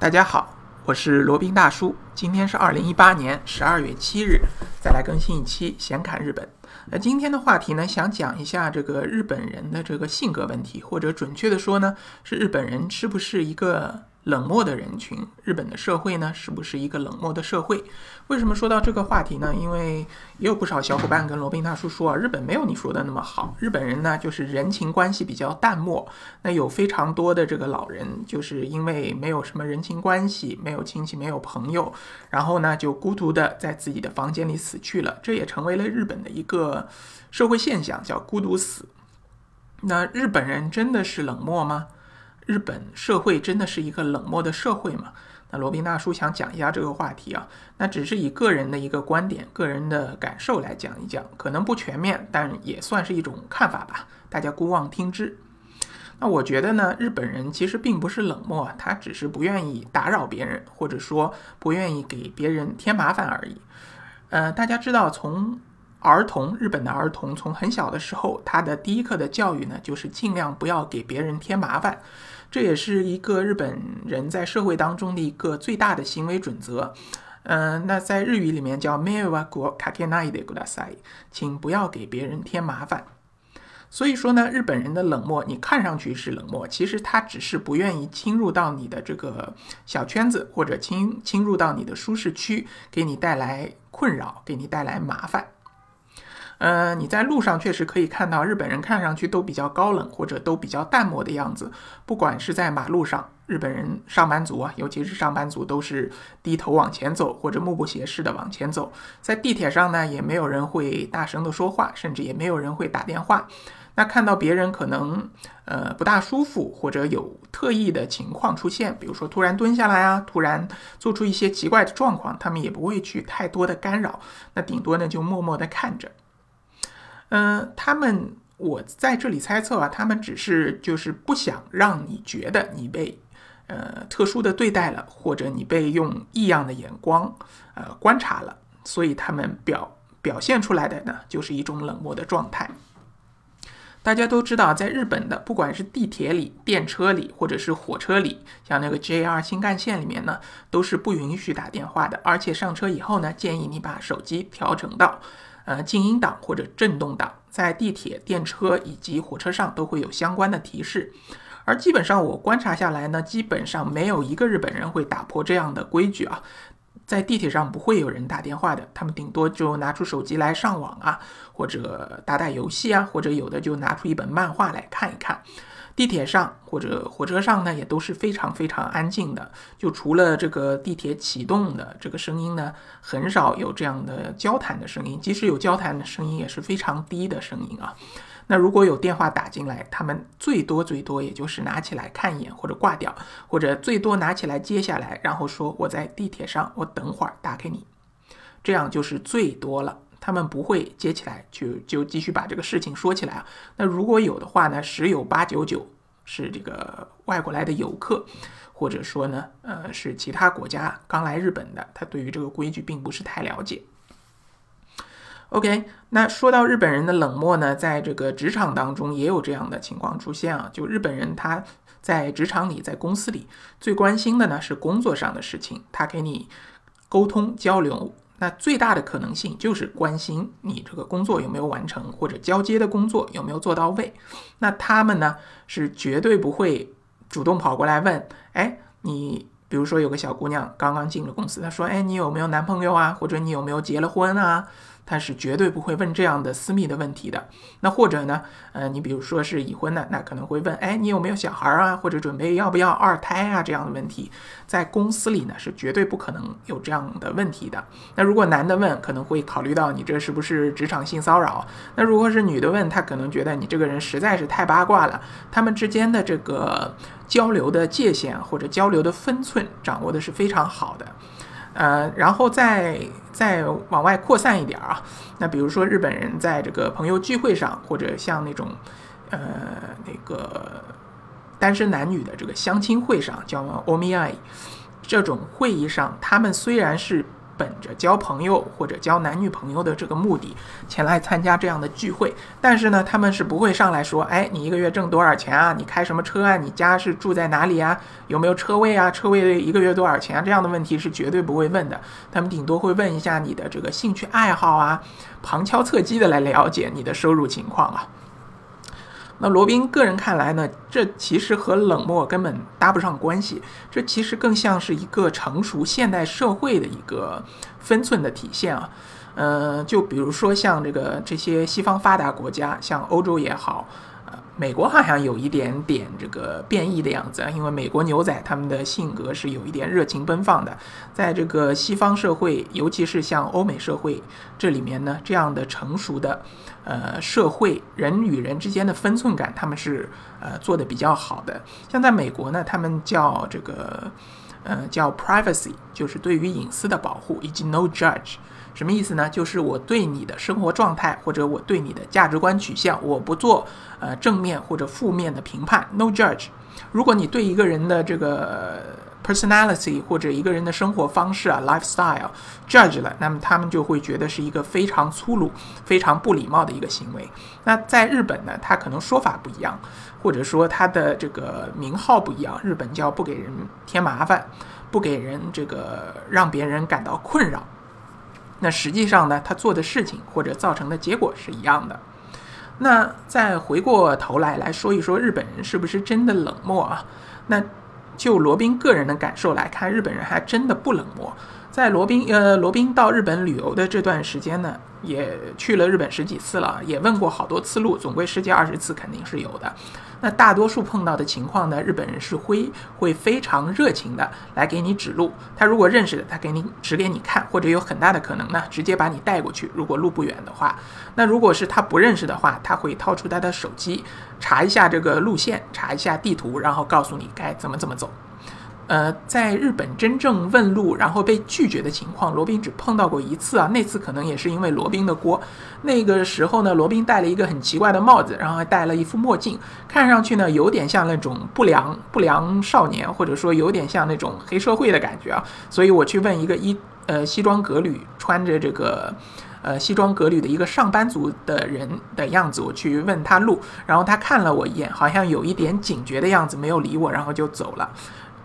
大家好，我是罗宾大叔。今天是二零一八年十二月七日，再来更新一期闲侃日本。那今天的话题呢，想讲一下这个日本人的这个性格问题，或者准确的说呢，是日本人是不是一个？冷漠的人群，日本的社会呢，是不是一个冷漠的社会？为什么说到这个话题呢？因为也有不少小伙伴跟罗宾大叔说啊，日本没有你说的那么好。日本人呢，就是人情关系比较淡漠。那有非常多的这个老人，就是因为没有什么人情关系，没有亲戚，没有朋友，然后呢，就孤独的在自己的房间里死去了。这也成为了日本的一个社会现象，叫孤独死。那日本人真的是冷漠吗？日本社会真的是一个冷漠的社会吗？那罗宾大叔想讲一下这个话题啊，那只是以个人的一个观点、个人的感受来讲一讲，可能不全面，但也算是一种看法吧，大家姑妄听之。那我觉得呢，日本人其实并不是冷漠，他只是不愿意打扰别人，或者说不愿意给别人添麻烦而已。呃，大家知道从。儿童，日本的儿童从很小的时候，他的第一课的教育呢，就是尽量不要给别人添麻烦，这也是一个日本人在社会当中的一个最大的行为准则。嗯，那在日语里面叫 “mewa kakenai de kudasai”，请不要给别人添麻烦。所以说呢，日本人的冷漠，你看上去是冷漠，其实他只是不愿意侵入到你的这个小圈子，或者侵侵入到你的舒适区，给你带来困扰，给你带来麻烦。嗯，你在路上确实可以看到日本人看上去都比较高冷或者都比较淡漠的样子。不管是在马路上，日本人上班族啊，尤其是上班族都是低头往前走或者目不斜视的往前走。在地铁上呢，也没有人会大声的说话，甚至也没有人会打电话。那看到别人可能呃不大舒服或者有特异的情况出现，比如说突然蹲下来啊，突然做出一些奇怪的状况，他们也不会去太多的干扰，那顶多呢就默默的看着。嗯，他们我在这里猜测啊，他们只是就是不想让你觉得你被呃特殊的对待了，或者你被用异样的眼光呃观察了，所以他们表表现出来的呢就是一种冷漠的状态。大家都知道，在日本的不管是地铁里、电车里，或者是火车里，像那个 JR 新干线里面呢，都是不允许打电话的，而且上车以后呢，建议你把手机调成到。呃，静音档或者震动档，在地铁、电车以及火车上都会有相关的提示。而基本上我观察下来呢，基本上没有一个日本人会打破这样的规矩啊。在地铁上不会有人打电话的，他们顶多就拿出手机来上网啊，或者打打游戏啊，或者有的就拿出一本漫画来看一看。地铁上或者火车上呢，也都是非常非常安静的，就除了这个地铁启动的这个声音呢，很少有这样的交谈的声音。即使有交谈的声音，也是非常低的声音啊。那如果有电话打进来，他们最多最多也就是拿起来看一眼或者挂掉，或者最多拿起来接下来，然后说我在地铁上，我等会儿打给你，这样就是最多了。他们不会接起来就就继续把这个事情说起来啊。那如果有的话呢，十有八九九是这个外国来的游客，或者说呢，呃，是其他国家刚来日本的，他对于这个规矩并不是太了解。OK，那说到日本人的冷漠呢，在这个职场当中也有这样的情况出现啊。就日本人他在职场里，在公司里最关心的呢是工作上的事情，他给你沟通交流。那最大的可能性就是关心你这个工作有没有完成，或者交接的工作有没有做到位。那他们呢是绝对不会主动跑过来问，哎，你比如说有个小姑娘刚刚进了公司，她说，哎，你有没有男朋友啊？或者你有没有结了婚啊？他是绝对不会问这样的私密的问题的。那或者呢，呃，你比如说是已婚的，那可能会问，哎，你有没有小孩啊？或者准备要不要二胎啊？这样的问题，在公司里呢是绝对不可能有这样的问题的。那如果男的问，可能会考虑到你这是不是职场性骚扰？那如果是女的问，他可能觉得你这个人实在是太八卦了。他们之间的这个交流的界限或者交流的分寸掌握的是非常好的。呃，然后再再往外扩散一点啊，那比如说日本人在这个朋友聚会上，或者像那种呃那个单身男女的这个相亲会上，叫 omiai，这种会议上，他们虽然是本着交朋友或者交男女朋友的这个目的前来参加这样的聚会，但是呢，他们是不会上来说，哎，你一个月挣多少钱啊？你开什么车啊？你家是住在哪里啊？有没有车位啊？车位一个月多少钱啊？这样的问题是绝对不会问的。他们顶多会问一下你的这个兴趣爱好啊，旁敲侧击的来了解你的收入情况啊。那罗宾个人看来呢，这其实和冷漠根本搭不上关系，这其实更像是一个成熟现代社会的一个分寸的体现啊。呃，就比如说像这个这些西方发达国家，像欧洲也好。美国好像有一点点这个变异的样子，因为美国牛仔他们的性格是有一点热情奔放的，在这个西方社会，尤其是像欧美社会这里面呢，这样的成熟的呃社会人与人之间的分寸感，他们是呃做的比较好的。像在美国呢，他们叫这个呃叫 privacy，就是对于隐私的保护，以及 no judge。什么意思呢？就是我对你的生活状态或者我对你的价值观取向，我不做呃正面或者负面的评判，no judge。如果你对一个人的这个 personality 或者一个人的生活方式啊 lifestyle judge 了，那么他们就会觉得是一个非常粗鲁、非常不礼貌的一个行为。那在日本呢，他可能说法不一样，或者说他的这个名号不一样，日本叫不给人添麻烦，不给人这个让别人感到困扰。那实际上呢，他做的事情或者造成的结果是一样的。那再回过头来来说一说日本人是不是真的冷漠啊？那就罗宾个人的感受来看，日本人还真的不冷漠。在罗宾呃罗宾到日本旅游的这段时间呢，也去了日本十几次了，也问过好多次路，总归十几二十次肯定是有的。那大多数碰到的情况呢，日本人是会会非常热情的来给你指路。他如果认识的，他给你指给你看，或者有很大的可能呢，直接把你带过去。如果路不远的话，那如果是他不认识的话，他会掏出他的手机查一下这个路线，查一下地图，然后告诉你该怎么怎么走。呃，在日本真正问路然后被拒绝的情况，罗宾只碰到过一次啊。那次可能也是因为罗宾的锅。那个时候呢，罗宾戴了一个很奇怪的帽子，然后还戴了一副墨镜，看上去呢有点像那种不良不良少年，或者说有点像那种黑社会的感觉啊。所以我去问一个衣呃西装革履，穿着这个呃西装革履的一个上班族的人的样子，我去问他路，然后他看了我一眼，好像有一点警觉的样子，没有理我，然后就走了。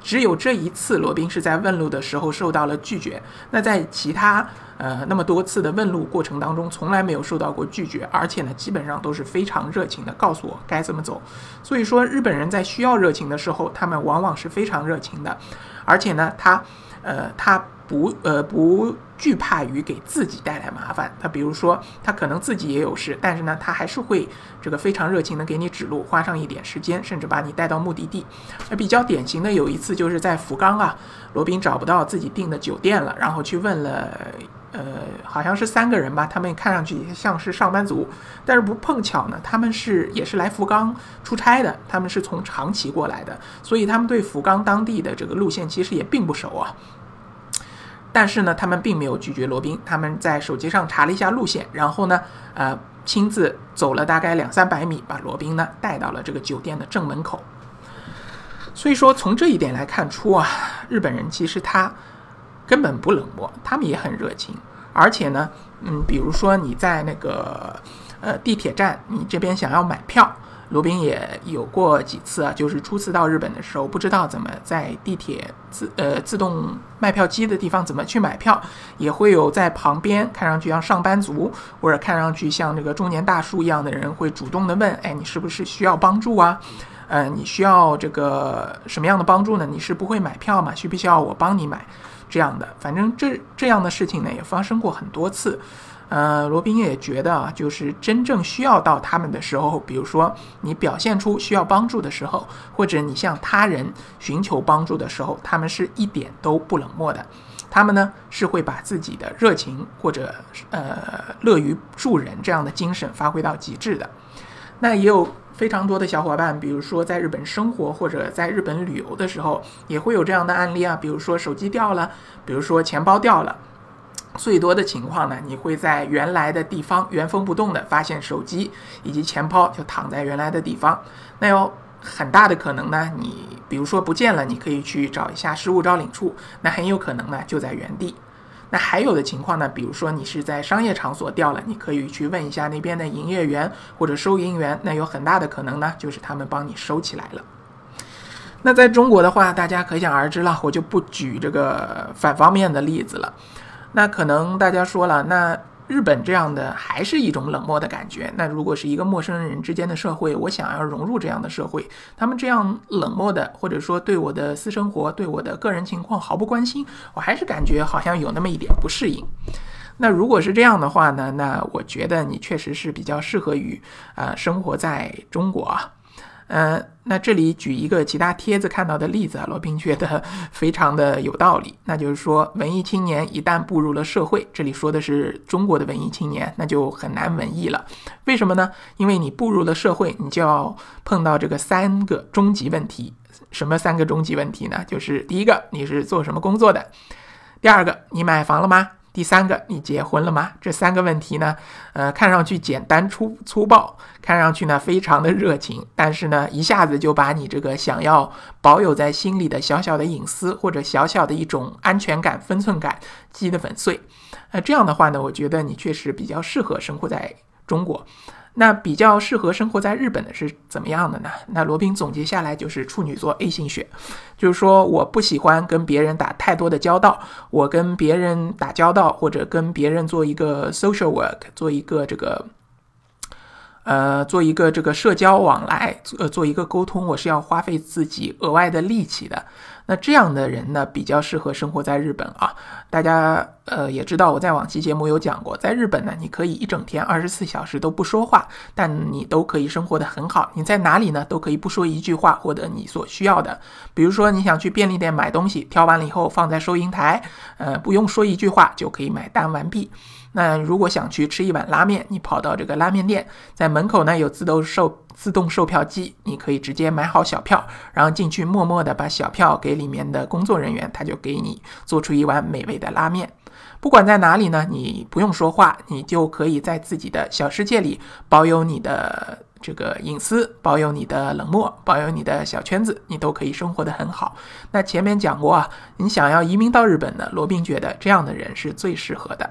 只有这一次，罗宾是在问路的时候受到了拒绝。那在其他呃那么多次的问路过程当中，从来没有受到过拒绝，而且呢，基本上都是非常热情的告诉我该怎么走。所以说，日本人在需要热情的时候，他们往往是非常热情的，而且呢，他呃他。不呃不惧怕于给自己带来麻烦，他比如说他可能自己也有事，但是呢他还是会这个非常热情的给你指路，花上一点时间，甚至把你带到目的地。那比较典型的有一次就是在福冈啊，罗宾找不到自己订的酒店了，然后去问了呃好像是三个人吧，他们看上去像是上班族，但是不碰巧呢，他们是也是来福冈出差的，他们是从长崎过来的，所以他们对福冈当地的这个路线其实也并不熟啊。但是呢，他们并没有拒绝罗宾，他们在手机上查了一下路线，然后呢，呃，亲自走了大概两三百米，把罗宾呢带到了这个酒店的正门口。所以说，从这一点来看出啊，日本人其实他根本不冷漠，他们也很热情，而且呢，嗯，比如说你在那个呃地铁站，你这边想要买票。罗宾也有过几次啊，就是初次到日本的时候，不知道怎么在地铁自呃自动卖票机的地方怎么去买票，也会有在旁边看上去像上班族或者看上去像这个中年大叔一样的人，会主动的问，哎，你是不是需要帮助啊？呃，你需要这个什么样的帮助呢？你是不会买票吗？需不需要我帮你买？这样的，反正这这样的事情呢，也发生过很多次。呃，罗宾也觉得啊，就是真正需要到他们的时候，比如说你表现出需要帮助的时候，或者你向他人寻求帮助的时候，他们是一点都不冷漠的。他们呢是会把自己的热情或者呃乐于助人这样的精神发挥到极致的。那也有非常多的小伙伴，比如说在日本生活或者在日本旅游的时候，也会有这样的案例啊，比如说手机掉了，比如说钱包掉了。最多的情况呢，你会在原来的地方原封不动的发现手机以及钱包就躺在原来的地方。那有很大的可能呢，你比如说不见了，你可以去找一下失物招领处，那很有可能呢就在原地。那还有的情况呢，比如说你是在商业场所掉了，你可以去问一下那边的营业员或者收银员，那有很大的可能呢，就是他们帮你收起来了。那在中国的话，大家可想而知了，我就不举这个反方面的例子了。那可能大家说了，那。日本这样的还是一种冷漠的感觉。那如果是一个陌生人之间的社会，我想要融入这样的社会，他们这样冷漠的，或者说对我的私生活、对我的个人情况毫不关心，我还是感觉好像有那么一点不适应。那如果是这样的话呢？那我觉得你确实是比较适合于啊生活在中国啊。嗯，那这里举一个其他帖子看到的例子啊，罗宾觉得 非常的有道理。那就是说，文艺青年一旦步入了社会，这里说的是中国的文艺青年，那就很难文艺了。为什么呢？因为你步入了社会，你就要碰到这个三个终极问题。什么三个终极问题呢？就是第一个，你是做什么工作的；第二个，你买房了吗？第三个，你结婚了吗？这三个问题呢，呃，看上去简单粗粗暴，看上去呢非常的热情，但是呢，一下子就把你这个想要保有在心里的小小的隐私或者小小的一种安全感、分寸感击得粉碎。那，这样的话呢，我觉得你确实比较适合生活在中国。那比较适合生活在日本的是怎么样的呢？那罗宾总结下来就是处女座 A 型血，就是说我不喜欢跟别人打太多的交道，我跟别人打交道或者跟别人做一个 social work，做一个这个。呃，做一个这个社交往来，呃，做一个沟通，我是要花费自己额外的力气的。那这样的人呢，比较适合生活在日本啊。大家呃也知道，我在往期节目有讲过，在日本呢，你可以一整天二十四小时都不说话，但你都可以生活的很好。你在哪里呢，都可以不说一句话，获得你所需要的。比如说，你想去便利店买东西，挑完了以后放在收银台，呃，不用说一句话就可以买单完毕。那如果想去吃一碗拉面，你跑到这个拉面店，在门口呢有自动售自动售票机，你可以直接买好小票，然后进去默默的把小票给里面的工作人员，他就给你做出一碗美味的拉面。不管在哪里呢，你不用说话，你就可以在自己的小世界里保有你的这个隐私，保有你的冷漠，保有你的小圈子，你都可以生活的很好。那前面讲过啊，你想要移民到日本呢，罗宾觉得这样的人是最适合的。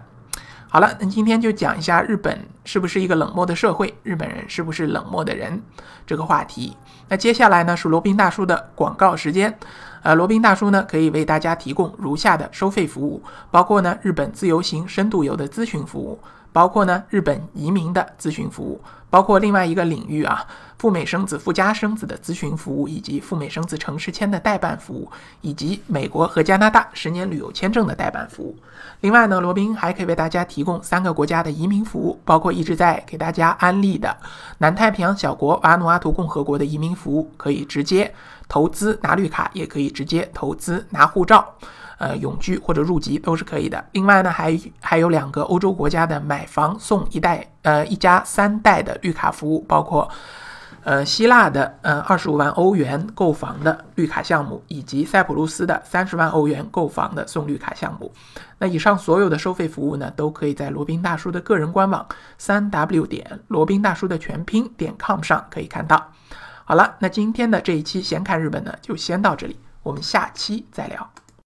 好了，那今天就讲一下日本是不是一个冷漠的社会，日本人是不是冷漠的人这个话题。那接下来呢是罗宾大叔的广告时间，呃，罗宾大叔呢可以为大家提供如下的收费服务，包括呢日本自由行、深度游的咨询服务。包括呢，日本移民的咨询服务，包括另外一个领域啊，赴美生子、赴加生子的咨询服务，以及赴美生子城市签的代办服务，以及美国和加拿大十年旅游签证的代办服务。另外呢，罗宾还可以为大家提供三个国家的移民服务，包括一直在给大家安利的南太平洋小国瓦努阿图共和国的移民服务，可以直接投资拿绿卡，也可以直接投资拿护照。呃，永居或者入籍都是可以的。另外呢，还还有两个欧洲国家的买房送一代，呃，一家三代的绿卡服务，包括呃希腊的呃二十五万欧元购房的绿卡项目，以及塞浦路斯的三十万欧元购房的送绿卡项目。那以上所有的收费服务呢，都可以在罗宾大叔的个人官网三 w 点罗宾大叔的全拼点 com 上可以看到。好了，那今天的这一期闲侃日本呢，就先到这里，我们下期再聊。